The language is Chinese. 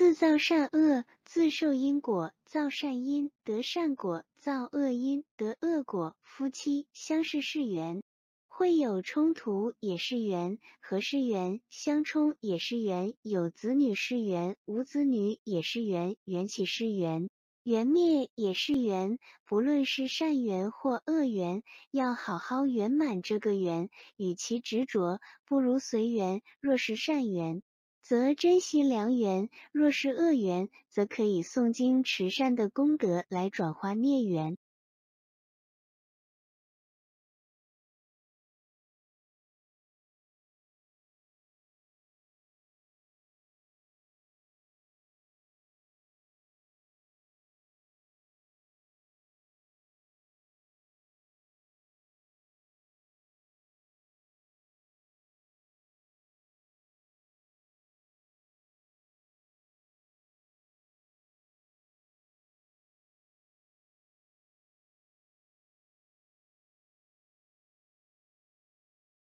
自造善恶，自受因果，造善因得善果，造恶因得恶果。夫妻相视是缘，会有冲突也是缘，合是缘，相冲也是缘，有子女是缘，无子女也是缘，缘起是缘，缘灭也是缘。不论是善缘或恶缘，要好好圆满这个缘。与其执着，不如随缘。若是善缘，则珍惜良缘；若是恶缘，则可以诵经持善的功德来转化孽缘。